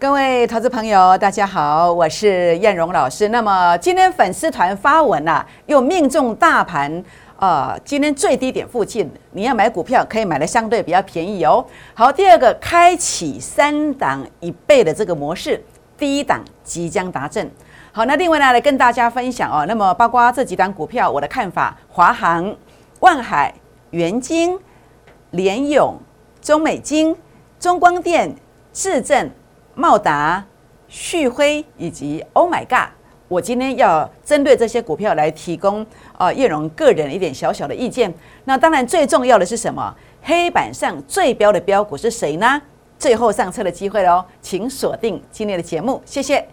各位投资朋友，大家好，我是燕荣老师。那么今天粉丝团发文啊，又命中大盘，呃，今天最低点附近，你要买股票可以买的相对比较便宜哦。好，第二个，开启三档一倍的这个模式，第一档即将达阵。好，那另外呢，来跟大家分享哦，那么包括这几档股票，我的看法：华航、万海、元金、联永、中美金、中光电、智正。茂达、旭辉以及 Oh My God，我今天要针对这些股票来提供啊叶荣个人一点小小的意见。那当然最重要的是什么？黑板上最标的标股是谁呢？最后上车的机会喽，请锁定今天的节目，谢谢。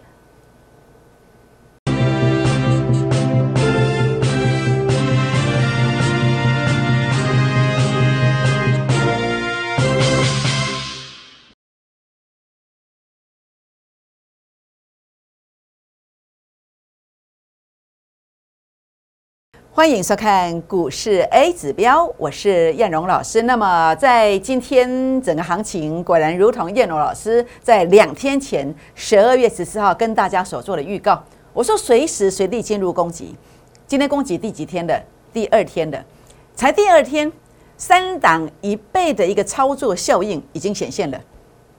欢迎收看股市 A 指标，我是燕荣老师。那么在今天整个行情，果然如同燕荣老师在两天前十二月十四号跟大家所做的预告，我说随时随地进入攻击。今天攻击第几天的？第二天的，才第二天，三档一倍的一个操作效应已经显现了，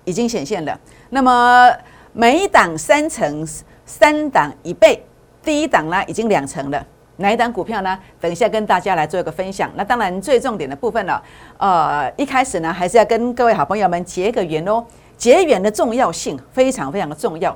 已经显现了。那么每一档三成，三档一倍，第一档呢已经两成了。哪一档股票呢？等一下跟大家来做一个分享。那当然最重点的部分了，呃，一开始呢还是要跟各位好朋友们结个缘哦。结缘的重要性非常非常的重要。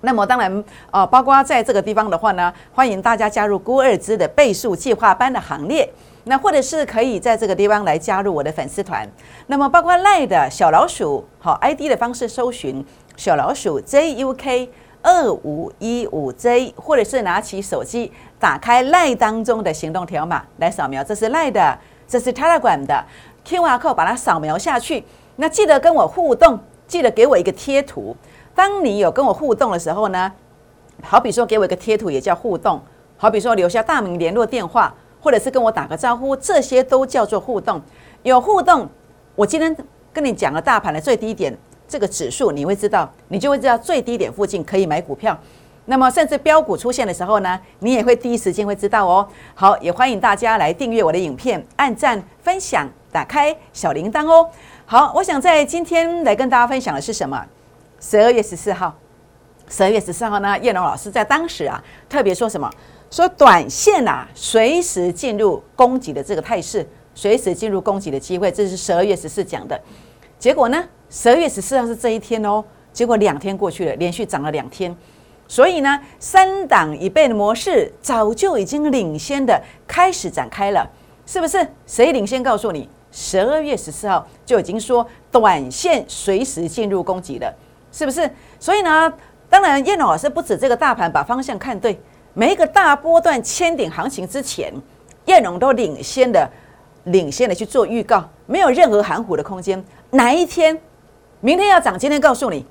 那么当然，呃，包括在这个地方的话呢，欢迎大家加入孤二之的倍数计划班的行列。那或者是可以在这个地方来加入我的粉丝团。那么包括赖的小老鼠好 ID 的方式搜寻小老鼠 JUK。二五一五 J，或者是拿起手机，打开赖当中的行动条码来扫描，这是赖的，这是 Telegram 的 QR code，把它扫描下去。那记得跟我互动，记得给我一个贴图。当你有跟我互动的时候呢，好比说给我一个贴图也叫互动，好比说留下大名、联络电话，或者是跟我打个招呼，这些都叫做互动。有互动，我今天跟你讲了大盘的最低点。这个指数你会知道，你就会知道最低点附近可以买股票。那么甚至标股出现的时候呢，你也会第一时间会知道哦。好，也欢迎大家来订阅我的影片，按赞、分享、打开小铃铛哦。好，我想在今天来跟大家分享的是什么？十二月十四号，十二月十四号呢？叶龙老师在当时啊，特别说什么？说短线啊，随时进入攻击的这个态势，随时进入攻击的机会，这是十二月十四讲的。结果呢？十二月十四号是这一天哦，结果两天过去了，连续涨了两天，所以呢，三档一倍的模式早就已经领先的开始展开了，是不是？谁领先告诉你？十二月十四号就已经说短线随时进入攻击了，是不是？所以呢，当然叶老师不止这个大盘把方向看对，每一个大波段千点行情之前，叶龙都领先的、领先的去做预告，没有任何含糊的空间，哪一天？明天要涨，今天告诉你，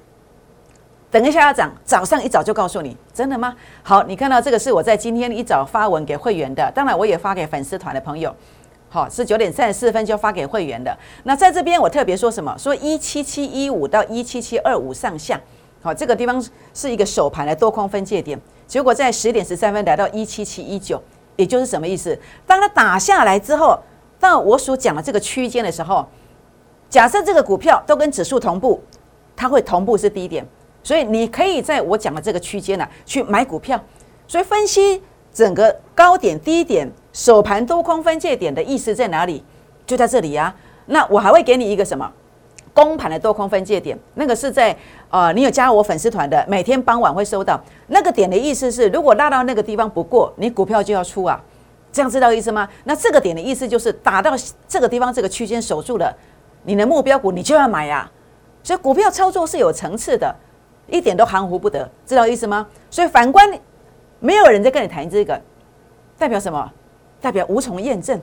等一下要涨，早上一早就告诉你，真的吗？好，你看到这个是我在今天一早发文给会员的，当然我也发给粉丝团的朋友。好，是九点三十四分就发给会员的。那在这边我特别说什么？说一七七一五到一七七二五上下，好，这个地方是一个首盘的多空分界点。结果在十点十三分来到一七七一九，也就是什么意思？当它打下来之后，到我所讲的这个区间的时候。假设这个股票都跟指数同步，它会同步是低点，所以你可以在我讲的这个区间呢去买股票。所以分析整个高点、低点、首盘多空分界点的意思在哪里？就在这里啊。那我还会给你一个什么？公盘的多空分界点，那个是在呃，你有加入我粉丝团的，每天傍晚会收到那个点的意思是，如果拉到那个地方不过，你股票就要出啊。这样知道意思吗？那这个点的意思就是打到这个地方这个区间守住了。你的目标股你就要买呀，所以股票操作是有层次的，一点都含糊不得，知道意思吗？所以反观，没有人在跟你谈这个，代表什么？代表无从验证。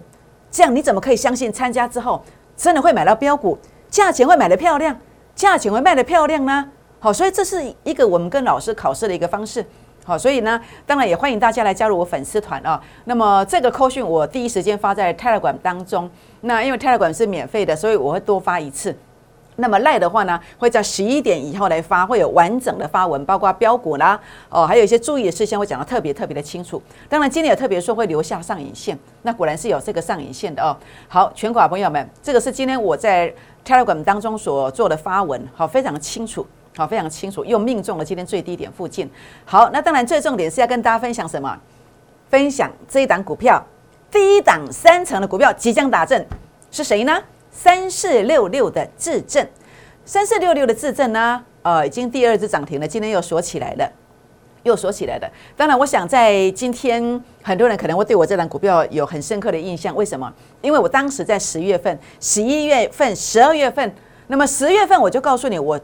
这样你怎么可以相信参加之后真的会买到标股，价钱会买的漂亮，价钱会卖的漂亮呢？好，所以这是一个我们跟老师考试的一个方式。好，所以呢，当然也欢迎大家来加入我粉丝团啊。那么这个扣讯我第一时间发在 Telegram 当中。那因为 Telegram 是免费的，所以我会多发一次。那么赖的话呢，会在十一点以后来发，会有完整的发文，包括标股啦，哦，还有一些注意的事项会讲的特别特别的清楚。当然今天也特别说会留下上影线，那果然是有这个上影线的哦。好，全国朋友们，这个是今天我在 Telegram 当中所做的发文，好，非常清楚，好，非常清楚，又命中了今天最低点附近。好，那当然最重点是要跟大家分享什么？分享这一档股票，第一档三层的股票即将打正，是谁呢？三四六六的质证，三四六六的质证呢？呃，已经第二只涨停了，今天又锁起来了，又锁起来了。当然，我想在今天，很多人可能会对我这档股票有很深刻的印象。为什么？因为我当时在十月份、十一月份、十二月份，那么十月份我就告诉你，我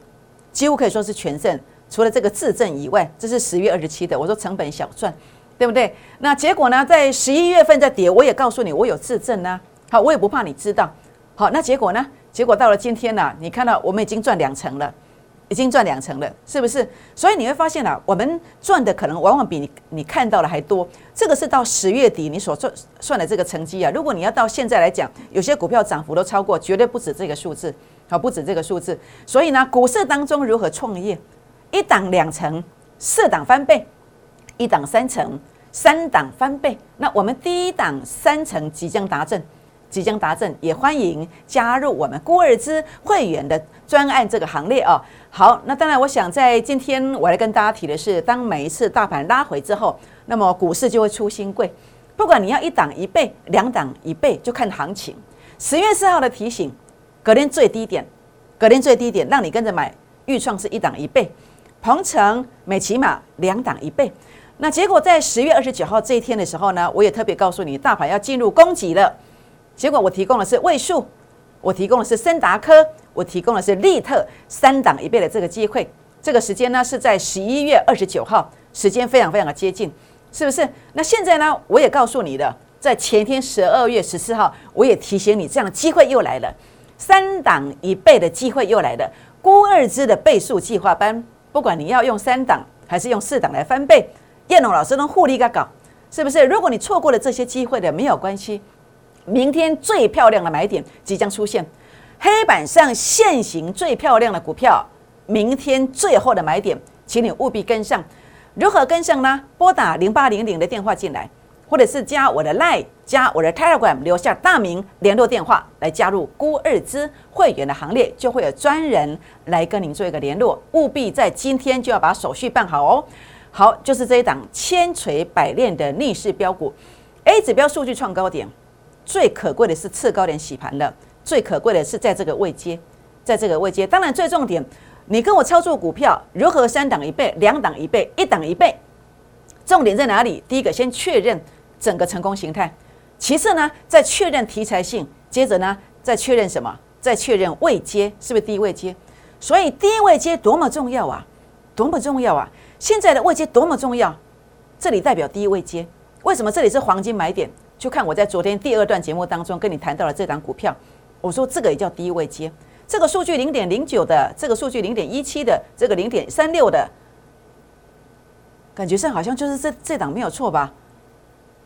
几乎可以说是全胜，除了这个自证以外，这是十月二十七的，我说成本小赚，对不对？那结果呢，在十一月份在跌，我也告诉你，我有自证呢。好，我也不怕你知道。好，那结果呢？结果到了今天呢，你看到我们已经赚两成了，已经赚两成了，是不是？所以你会发现啊，我们赚的可能往往比你你看到的还多。这个是到十月底你所算算的这个成绩啊。如果你要到现在来讲，有些股票涨幅都超过，绝对不止这个数字，好，不止这个数字。所以呢，股市当中如何创业？一档两成，四档翻倍，一档三成，三档翻倍。那我们第一档三成即将达阵。即将达阵，也欢迎加入我们孤儿资会员的专案这个行列哦。好，那当然，我想在今天我来跟大家提的是，当每一次大盘拉回之后，那么股市就会出新贵。不管你要一档一倍、两档一倍，就看行情。十月四号的提醒，隔天最低点，隔天最低点，让你跟着买。预创是一档一倍，鹏程、美骑马两档一倍。那结果在十月二十九号这一天的时候呢，我也特别告诉你，大盘要进入攻击了。结果我提供的是位数，我提供的是森达科，我提供的是利特三档一倍的这个机会。这个时间呢是在十一月二十九号，时间非常非常的接近，是不是？那现在呢，我也告诉你的，在前天十二月十四号，我也提醒你，这样的机会又来了，三档一倍的机会又来了。孤二支的倍数计划班，不管你要用三档还是用四档来翻倍，叶龙老师能互利个搞，是不是？如果你错过了这些机会的，没有关系。明天最漂亮的买点即将出现，黑板上现行最漂亮的股票，明天最后的买点，请你务必跟上。如何跟上呢？拨打零八零零的电话进来，或者是加我的 Line，加我的 Telegram，留下大名、联络电话来加入孤二资会员的行列，就会有专人来跟您做一个联络。务必在今天就要把手续办好哦。好，就是这一档千锤百炼的逆势标股，A 指标数据创高点。最可贵的是次高点洗盘了，最可贵的是在这个位阶，在这个位阶。当然，最重点，你跟我操作股票如何三档一倍、两档一倍、一档一倍？重点在哪里？第一个，先确认整个成功形态；其次呢，再确认题材性；接着呢，再确认什么？再确认位阶是不是低位阶？所以低位阶多么重要啊！多么重要啊！现在的位阶多么重要？这里代表低位阶，为什么这里是黄金买点？就看我在昨天第二段节目当中跟你谈到了这档股票，我说这个也叫低位接，这个数据零点零九的，这个数据零点一七的，这个零点三六的，感觉上好像就是这这档没有错吧？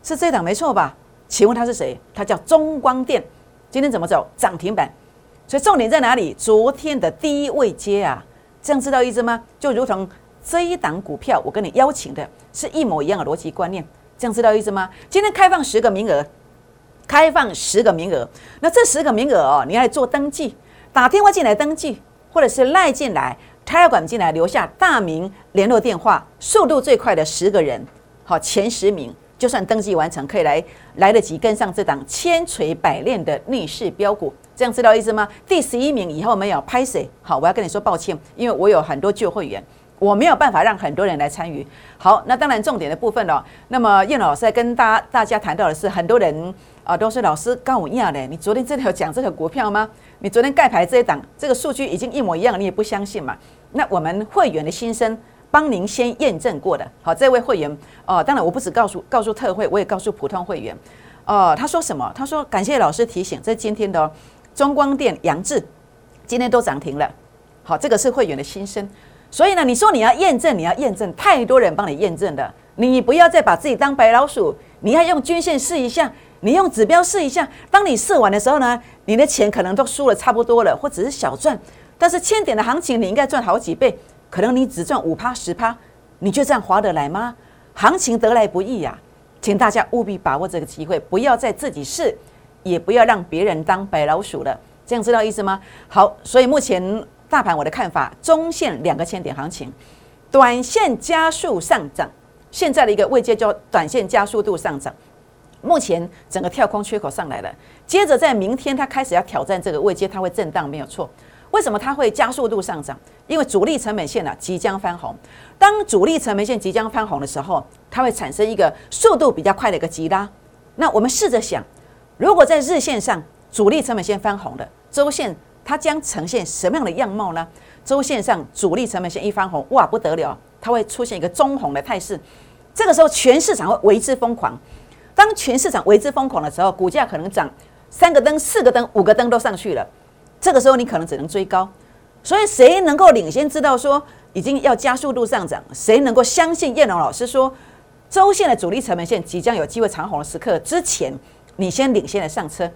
是这档没错吧？请问他是谁？他叫中光电，今天怎么走？涨停板。所以重点在哪里？昨天的低位接啊，这样知道意思吗？就如同这一档股票，我跟你邀请的是一模一样的逻辑观念。这样知道意思吗？今天开放十个名额，开放十个名额。那这十个名额哦，你要做登记，打电话进来登记，或者是赖进来、插管进来，留下大名、联络电话，速度最快的十个人，好，前十名就算登记完成，可以来来得及跟上这档千锤百炼的逆势标股。这样知道意思吗？第十一名以后没有拍谁？好，我要跟你说抱歉，因为我有很多旧会员。我没有办法让很多人来参与。好，那当然重点的部分哦。那么叶老师在跟大大家谈到的是，很多人啊都是老师刚我一样的。你昨天真的有讲这个股票吗？你昨天盖牌这一档，这个数据已经一模一样，你也不相信嘛？那我们会员的心声帮您先验证过的。好，这位会员哦，当然我不只告诉告诉特会，我也告诉普通会员。哦，他说什么？他说感谢老师提醒，在今天的中光电、杨志今天都涨停了。好，这个是会员的心声。所以呢，你说你要验证，你要验证，太多人帮你验证的，你不要再把自己当白老鼠，你要用均线试一下，你用指标试一下。当你试完的时候呢，你的钱可能都输了差不多了，或者是小赚，但是千点的行情你应该赚好几倍，可能你只赚五趴十趴，你就这样划得来吗？行情得来不易呀，请大家务必把握这个机会，不要再自己试，也不要让别人当白老鼠了。这样知道意思吗？好，所以目前大盘我的看法，中线两个千点行情，短线加速上涨。现在的一个位阶叫短线加速度上涨，目前整个跳空缺口上来了，接着在明天它开始要挑战这个位阶，它会震荡没有错。为什么它会加速度上涨？因为主力成本线呢即将翻红。当主力成本线即将翻红的时候，它会产生一个速度比较快的一个急拉。那我们试着想，如果在日线上主力成本线翻红的周线，它将呈现什么样的样貌呢？周线上主力成本线一翻红，哇不得了，它会出现一个中红的态势。这个时候全市场会为之疯狂。当全市场为之疯狂的时候，股价可能涨三个灯、四个灯、五个灯都上去了。这个时候你可能只能追高，所以谁能够领先知道说已经要加速度上涨？谁能够相信叶龙老师说周线的主力成本线即将有机会长红的时刻之前，你先领先的上车，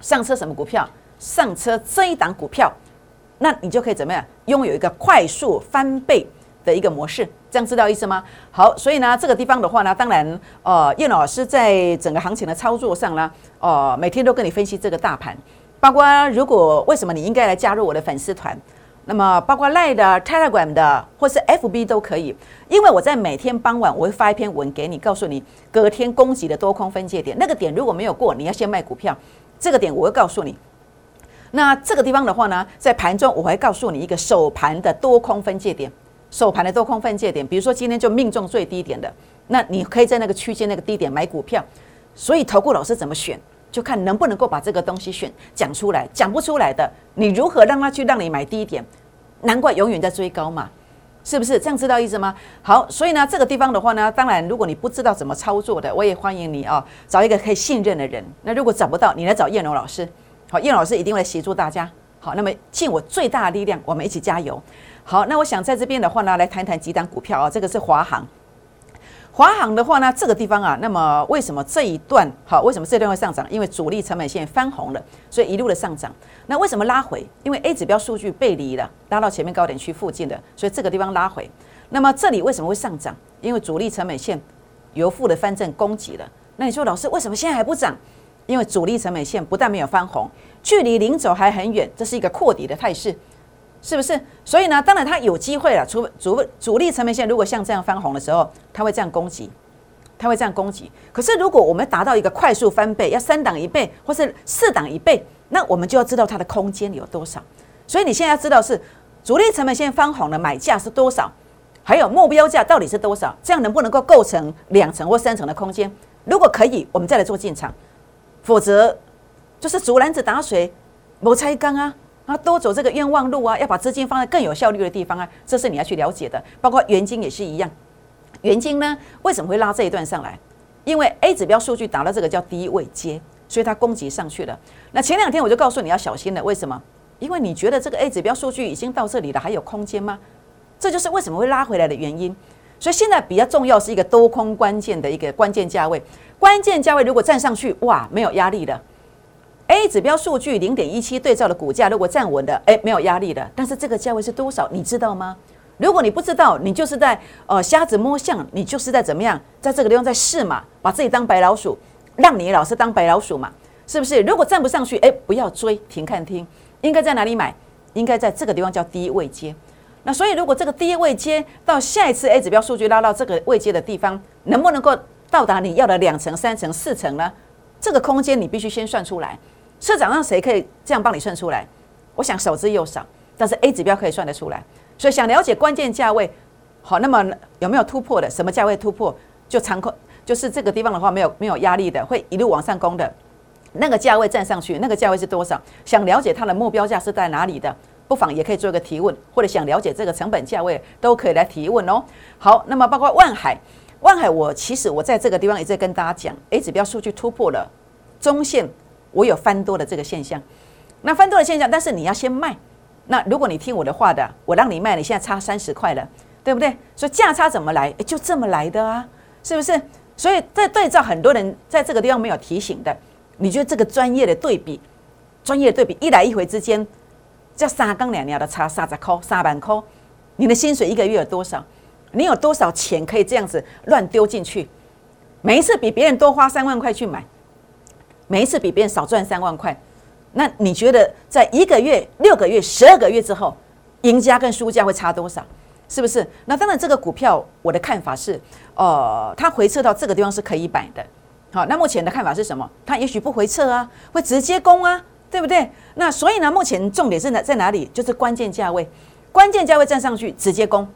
上车什么股票？上车这一档股票，那你就可以怎么样拥有一个快速翻倍的一个模式？这样知道意思吗？好，所以呢这个地方的话呢，当然呃叶老师在整个行情的操作上呢，呃每天都跟你分析这个大盘。包括如果为什么你应该来加入我的粉丝团，那么包括 Line 的、Telegram 的或是 FB 都可以，因为我在每天傍晚我会发一篇文给你，告诉你隔天攻击的多空分界点，那个点如果没有过，你要先卖股票，这个点我会告诉你。那这个地方的话呢，在盘中我会告诉你一个首盘的多空分界点，首盘的多空分界点，比如说今天就命中最低点的，那你可以在那个区间那个低点买股票。所以投顾老师怎么选？就看能不能够把这个东西选讲出来，讲不出来的，你如何让他去让你买低点？难怪永远在追高嘛，是不是？这样知道意思吗？好，所以呢，这个地方的话呢，当然如果你不知道怎么操作的，我也欢迎你啊，找一个可以信任的人。那如果找不到，你来找叶龙老师，好，叶老师一定会协助大家。好，那么尽我最大的力量，我们一起加油。好，那我想在这边的话呢，来谈谈几档股票啊，这个是华航。华航的话呢，这个地方啊，那么为什么这一段好？为什么这段会上涨？因为主力成本线翻红了，所以一路的上涨。那为什么拉回？因为 A 指标数据背离了，拉到前面高点区附近的，所以这个地方拉回。那么这里为什么会上涨？因为主力成本线由负的翻正攻击了。那你说老师为什么现在还不涨？因为主力成本线不但没有翻红，距离零走还很远，这是一个扩底的态势。是不是？所以呢，当然它有机会了。除主主力成本线如果像这样翻红的时候，它会这样攻击，它会这样攻击。可是如果我们达到一个快速翻倍，要三档一倍或是四档一倍，那我们就要知道它的空间有多少。所以你现在要知道是主力成本线翻红的买价是多少，还有目标价到底是多少，这样能不能够构成两层或三层的空间？如果可以，我们再来做进场；否则就是竹篮子打水，谋拆缸啊。啊，多走这个冤枉路啊！要把资金放在更有效率的地方啊，这是你要去了解的。包括元金也是一样，元金呢为什么会拉这一段上来？因为 A 指标数据达到这个叫低位接，所以它攻击上去了。那前两天我就告诉你要小心了，为什么？因为你觉得这个 A 指标数据已经到这里了，还有空间吗？这就是为什么会拉回来的原因。所以现在比较重要是一个多空关键的一个关键价位，关键价位如果站上去，哇，没有压力了。A 指标数据零点一七对照的股价，如果站稳的，哎，没有压力的。但是这个价位是多少？你知道吗？如果你不知道，你就是在呃瞎子摸象，你就是在怎么样，在这个地方在试嘛，把自己当白老鼠，让你老是当白老鼠嘛，是不是？如果站不上去，哎，不要追，停看听，应该在哪里买？应该在这个地方叫低位接。那所以如果这个低位接到下一次 A 指标数据拉到这个位接的地方，能不能够到达你要的两层、三层、四层呢？这个空间你必须先算出来。市场上谁可以这样帮你算出来？我想手之又少，但是 A 指标可以算得出来。所以想了解关键价位，好，那么有没有突破的？什么价位突破就长空，就是这个地方的话没有没有压力的，会一路往上攻的。那个价位站上去，那个价位是多少？想了解它的目标价是在哪里的，不妨也可以做一个提问，或者想了解这个成本价位都可以来提问哦。好，那么包括万海，万海我其实我在这个地方也在跟大家讲，A 指标数据突破了中线。我有翻多的这个现象，那翻多的现象，但是你要先卖。那如果你听我的话的，我让你卖，你现在差三十块了，对不对？所以价差怎么来？就这么来的啊，是不是？所以在对照很多人在这个地方没有提醒的，你觉得这个专业的对比，专业的对比一来一回之间，叫三更两年的差三十扣、三万扣，你的薪水一个月有多少？你有多少钱可以这样子乱丢进去？每一次比别人多花三万块去买，每一次比别人少赚三万块，那你觉得在一个月、六个月、十二个月之后，赢家跟输家会差多少？是不是？那当然，这个股票我的看法是，呃，它回撤到这个地方是可以买的。好，那目前的看法是什么？它也许不回撤啊，会直接攻啊，对不对？那所以呢，目前重点是哪在哪里？就是关键价位，关键价位站上去直接攻。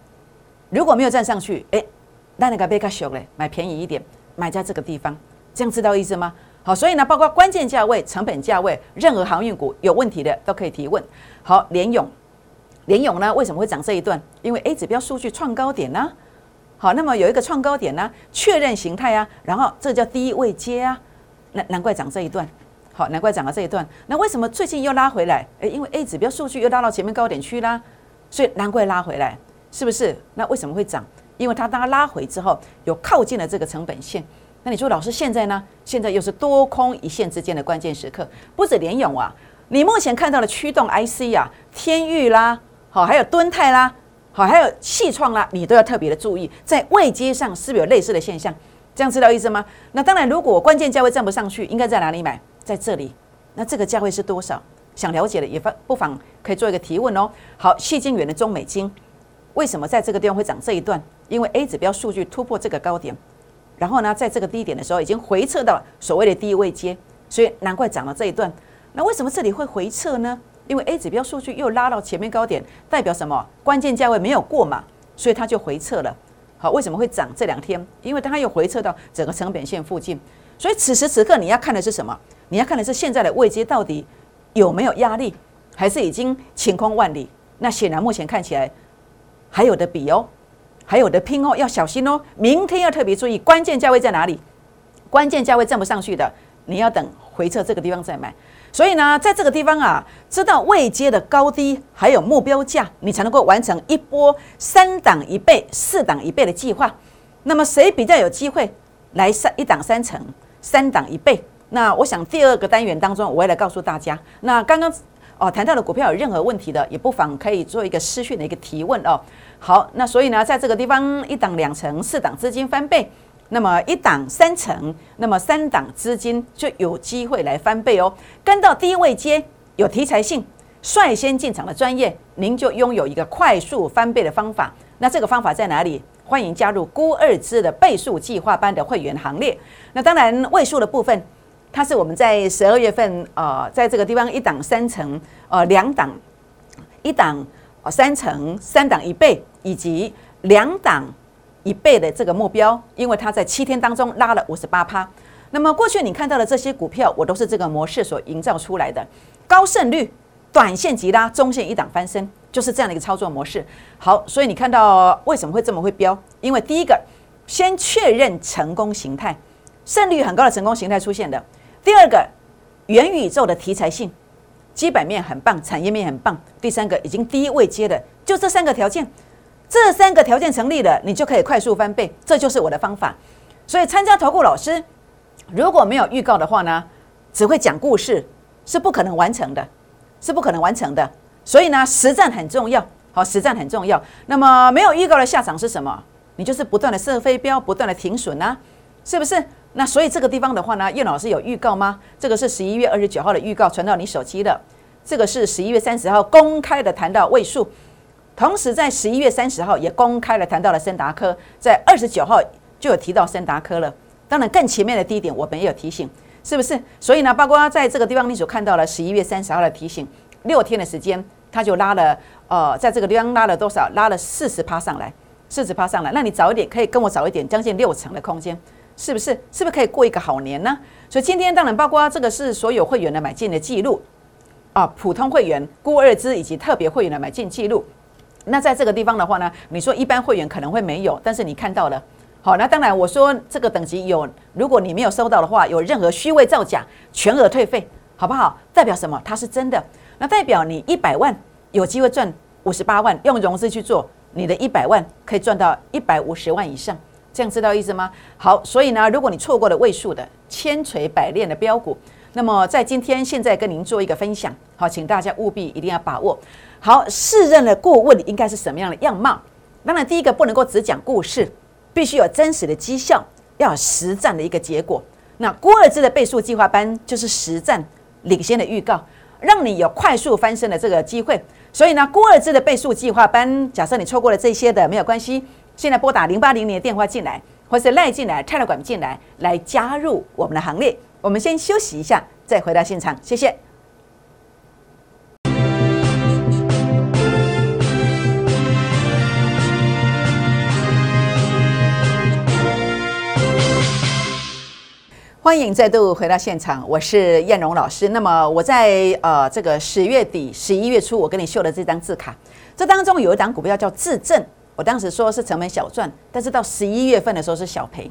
如果没有站上去，哎，那那个贝卡熊嘞，买便宜一点，买在这个地方，这样知道意思吗？好，所以呢，包括关键价位、成本价位，任何航运股有问题的都可以提问。好，联勇。联勇呢为什么会涨这一段？因为 A 指标数据创高点呢。好，那么有一个创高点呢，确认形态啊，然后这叫低位接啊，难难怪涨这一段。好，难怪涨了这一段。那为什么最近又拉回来？诶，因为 A 指标数据又拉到前面高点去啦，所以难怪拉回来，是不是？那为什么会涨？因为它当它拉回之后，有靠近了这个成本线。那你说老师现在呢？现在又是多空一线之间的关键时刻，不止联勇啊，你目前看到的驱动 IC 啊，天域啦。好，还有敦泰啦，好，还有气创啦，你都要特别的注意，在位阶上是不是有类似的现象？这样知道意思吗？那当然，如果关键价位站不上去，应该在哪里买？在这里。那这个价位是多少？想了解的也不不妨可以做一个提问哦。好，细晶元的中美金为什么在这个地方会涨这一段？因为 A 指标数据突破这个高点，然后呢，在这个低点的时候已经回撤到所谓的低位阶，所以难怪涨了这一段。那为什么这里会回撤呢？因为 A 指标数据又拉到前面高点，代表什么？关键价位没有过嘛，所以它就回撤了。好，为什么会涨这两天？因为它又回撤到整个成本线附近，所以此时此刻你要看的是什么？你要看的是现在的位阶到底有没有压力，还是已经晴空万里？那显然目前看起来还有的比哦，还有的拼哦，要小心哦。明天要特别注意关键价位在哪里？关键价位站不上去的，你要等回撤这个地方再买。所以呢，在这个地方啊，知道未接的高低，还有目标价，你才能够完成一波三档一倍、四档一倍的计划。那么谁比较有机会来三一档三成、三档一倍？那我想第二个单元当中，我也来告诉大家。那刚刚哦谈到的股票有任何问题的，也不妨可以做一个私讯的一个提问哦。好，那所以呢，在这个地方一档两成、四档资金翻倍。那么一档三成，那么三档资金就有机会来翻倍哦。跟到低位接有题材性，率先进场的专业，您就拥有一个快速翻倍的方法。那这个方法在哪里？欢迎加入估二支的倍数计划班的会员行列。那当然位数的部分，它是我们在十二月份呃，在这个地方一档三成，呃两档一档三成，三档一倍，以及两档。一倍的这个目标，因为它在七天当中拉了五十八趴。那么过去你看到的这些股票，我都是这个模式所营造出来的，高胜率，短线急拉，中线一档翻身，就是这样的一个操作模式。好，所以你看到为什么会这么会标？因为第一个，先确认成功形态，胜率很高的成功形态出现的；第二个，元宇宙的题材性，基本面很棒，产业面很棒；第三个，已经低位接的，就这三个条件。这三个条件成立了，你就可以快速翻倍，这就是我的方法。所以参加投顾老师，如果没有预告的话呢，只会讲故事，是不可能完成的，是不可能完成的。所以呢，实战很重要，好，实战很重要。那么没有预告的下场是什么？你就是不断的射飞镖，不断的停损啊，是不是？那所以这个地方的话呢，叶老师有预告吗？这个是十一月二十九号的预告，传到你手机的。这个是十一月三十号公开的谈到位数。同时，在十一月三十号也公开了谈到了森达科，在二十九号就有提到森达科了。当然，更前面的低点我们也有提醒，是不是？所以呢，包括在这个地方你所看到了十一月三十号的提醒，六天的时间，它就拉了，呃，在这个地方拉了多少？拉了四十趴上来，四十趴上来。那你早一点可以跟我早一点，将近六成的空间，是不是？是不是可以过一个好年呢？所以今天当然包括这个是所有会员的买进的记录啊，普通会员、孤二支以及特别会员的买进记录。那在这个地方的话呢，你说一般会员可能会没有，但是你看到了，好，那当然我说这个等级有，如果你没有收到的话，有任何虚伪造假，全额退费，好不好？代表什么？它是真的，那代表你一百万有机会赚五十八万，用融资去做，你的一百万可以赚到一百五十万以上，这样知道意思吗？好，所以呢，如果你错过了位数的千锤百炼的标股，那么在今天现在跟您做一个分享，好，请大家务必一定要把握。好，试任的顾问应该是什么样的样貌？当然，第一个不能够只讲故事，必须有真实的绩效，要有实战的一个结果。那郭尔兹的倍数计划班就是实战领先的预告，让你有快速翻身的这个机会。所以呢，郭尔兹的倍数计划班，假设你错过了这些的没有关系，现在拨打零八零零电话进来，或是赖进来、泰勒管进来，来加入我们的行列。我们先休息一下，再回到现场，谢谢。欢迎再度回到现场，我是燕荣老师。那么我在呃这个十月底、十一月初，我跟你秀的这张字卡，这当中有一档股票叫自证，我当时说是成本小赚，但是到十一月份的时候是小赔。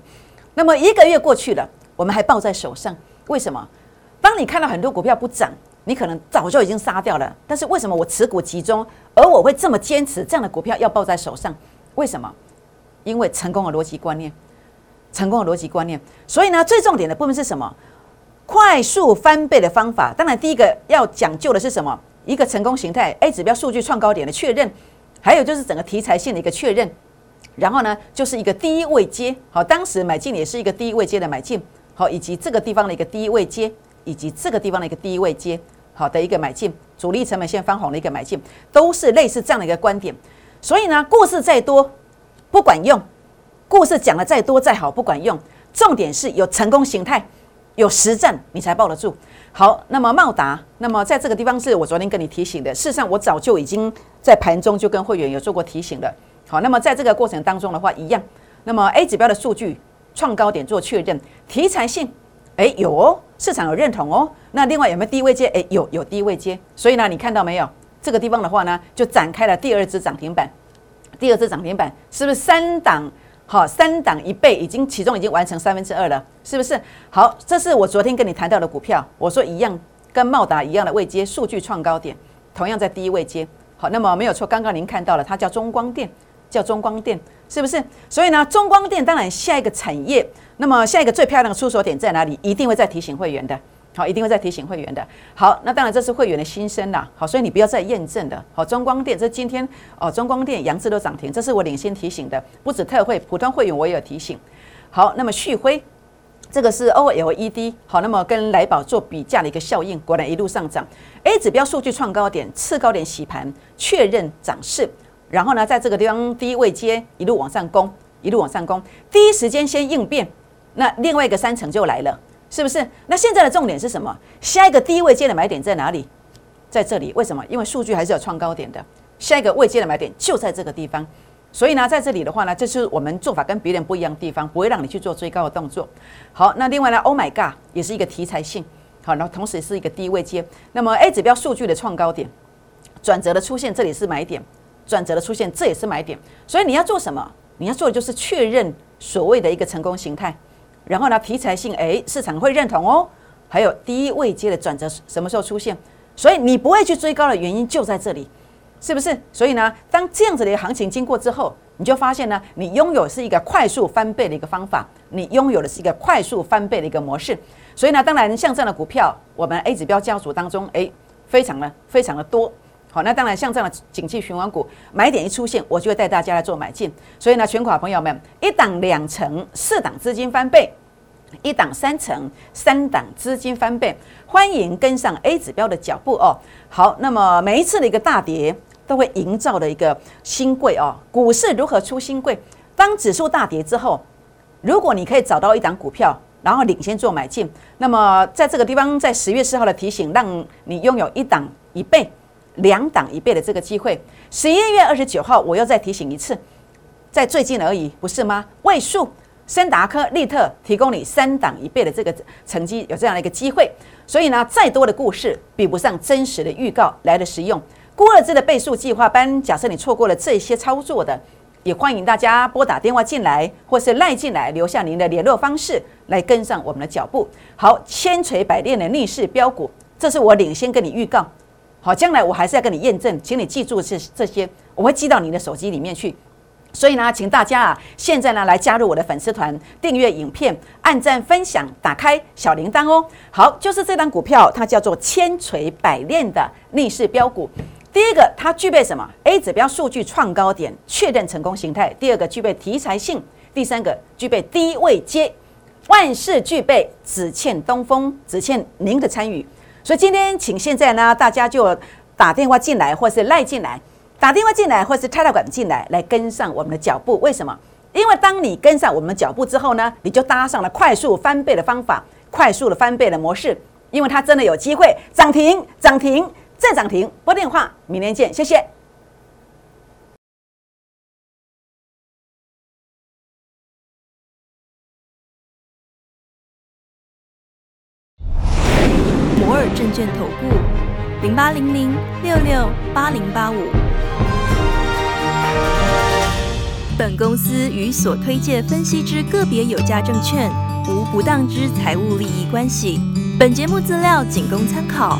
那么一个月过去了，我们还抱在手上，为什么？当你看到很多股票不涨，你可能早就已经杀掉了，但是为什么我持股集中，而我会这么坚持这样的股票要抱在手上？为什么？因为成功的逻辑观念。成功的逻辑观念，所以呢，最重点的部分是什么？快速翻倍的方法。当然，第一个要讲究的是什么？一个成功形态 A 指标数据创高点的确认，还有就是整个题材线的一个确认。然后呢，就是一个低位接。好，当时买进也是一个低位接的买进。好，以及这个地方的一个低位接，以及这个地方的一个低位接，好的一个买进，主力成本线翻红的一个买进，都是类似这样的一个观点。所以呢，故事再多不管用。故事讲的再多再好不管用，重点是有成功形态，有实战你才抱得住。好，那么茂达，那么在这个地方是我昨天跟你提醒的，事实上我早就已经在盘中就跟会员有做过提醒了。好，那么在这个过程当中的话，一样，那么 A 指标的数据创高点做确认，题材性，哎有哦，市场有认同哦。那另外有没有低位接？哎有有低位接，所以呢，你看到没有？这个地方的话呢，就展开了第二只涨停板，第二只涨停板是不是三档？好，三档一倍，已经其中已经完成三分之二了，是不是？好，这是我昨天跟你谈到的股票，我说一样，跟茂达一样的位阶，数据创高点，同样在第一位阶。好，那么没有错，刚刚您看到了，它叫中光电，叫中光电，是不是？所以呢，中光电当然下一个产业，那么下一个最漂亮的出手点在哪里？一定会再提醒会员的。好，一定会再提醒会员的。好，那当然这是会员的心声啦。好，所以你不要再验证的。好，中光电这今天哦，中光电杨志都涨停，这是我领先提醒的。不止特惠，普通会员我也有提醒。好，那么旭辉这个是 OLED。好，那么跟来宝做比价的一个效应，果然一路上涨。A 指标数据创高点，次高点洗盘确认涨势，然后呢，在这个地方低位接一路往上攻，一路往上攻，第一时间先应变，那另外一个三层就来了。是不是？那现在的重点是什么？下一个低位接的买点在哪里？在这里。为什么？因为数据还是有创高点的。下一个位接的买点就在这个地方。所以呢，在这里的话呢，这是我们做法跟别人不一样的地方，不会让你去做追高的动作。好，那另外呢，Oh my God，也是一个题材性。好，然后同时是一个低位接。那么 A 指标数据的创高点，转折的出现，这里是买点；转折的出现，这也是买点。所以你要做什么？你要做的就是确认所谓的一个成功形态。然后呢，题材性，哎，市场会认同哦。还有低位阶的转折什么时候出现？所以你不会去追高的原因就在这里，是不是？所以呢，当这样子的一个行情经过之后，你就发现呢，你拥有是一个快速翻倍的一个方法，你拥有的是一个快速翻倍的一个模式。所以呢，当然像这样的股票，我们 A 指标家族当中，哎，非常的非常的多。好，那当然像这样的景气循环股，买点一出现，我就会带大家来做买进。所以呢，全款朋友们，一档两成，四档资金翻倍；一档三成，三档资金翻倍。欢迎跟上 A 指标的脚步哦。好，那么每一次的一个大跌，都会营造的一个新贵哦。股市如何出新贵？当指数大跌之后，如果你可以找到一档股票，然后领先做买进，那么在这个地方，在十月四号的提醒，让你拥有一档一倍。两档一倍的这个机会，十一月二十九号我又再提醒一次，在最近而已，不是吗？位数，森达科、利特提供你三档一倍的这个成绩，有这样的一个机会。所以呢，再多的故事比不上真实的预告来的实用。孤二字的倍数计划班，假设你错过了这些操作的，也欢迎大家拨打电话进来，或是赖进来，留下您的联络方式，来跟上我们的脚步。好，千锤百炼的逆势标股，这是我领先跟你预告。好，将来我还是要跟你验证，请你记住这这些，我会寄到你的手机里面去。所以呢，请大家啊，现在呢来加入我的粉丝团，订阅影片，按赞分享，打开小铃铛哦。好，就是这张股票，它叫做千锤百炼的逆势标股。第一个，它具备什么？A 指标数据创高点，确认成功形态。第二个，具备题材性。第三个，具备低位接，万事俱备，只欠东风，只欠您的参与。所以今天，请现在呢，大家就打电话进来，或是赖进来。打电话进来，或是泰达管进来，来跟上我们的脚步。为什么？因为当你跟上我们的脚步之后呢，你就搭上了快速翻倍的方法，快速的翻倍的模式。因为它真的有机会涨停，涨停再涨停。拨电话，明天见，谢谢。摩尔证券投顾，零八零零六六八零八五。本公司与所推介分析之个别有价证券无不当之财务利益关系。本节目资料仅供参考，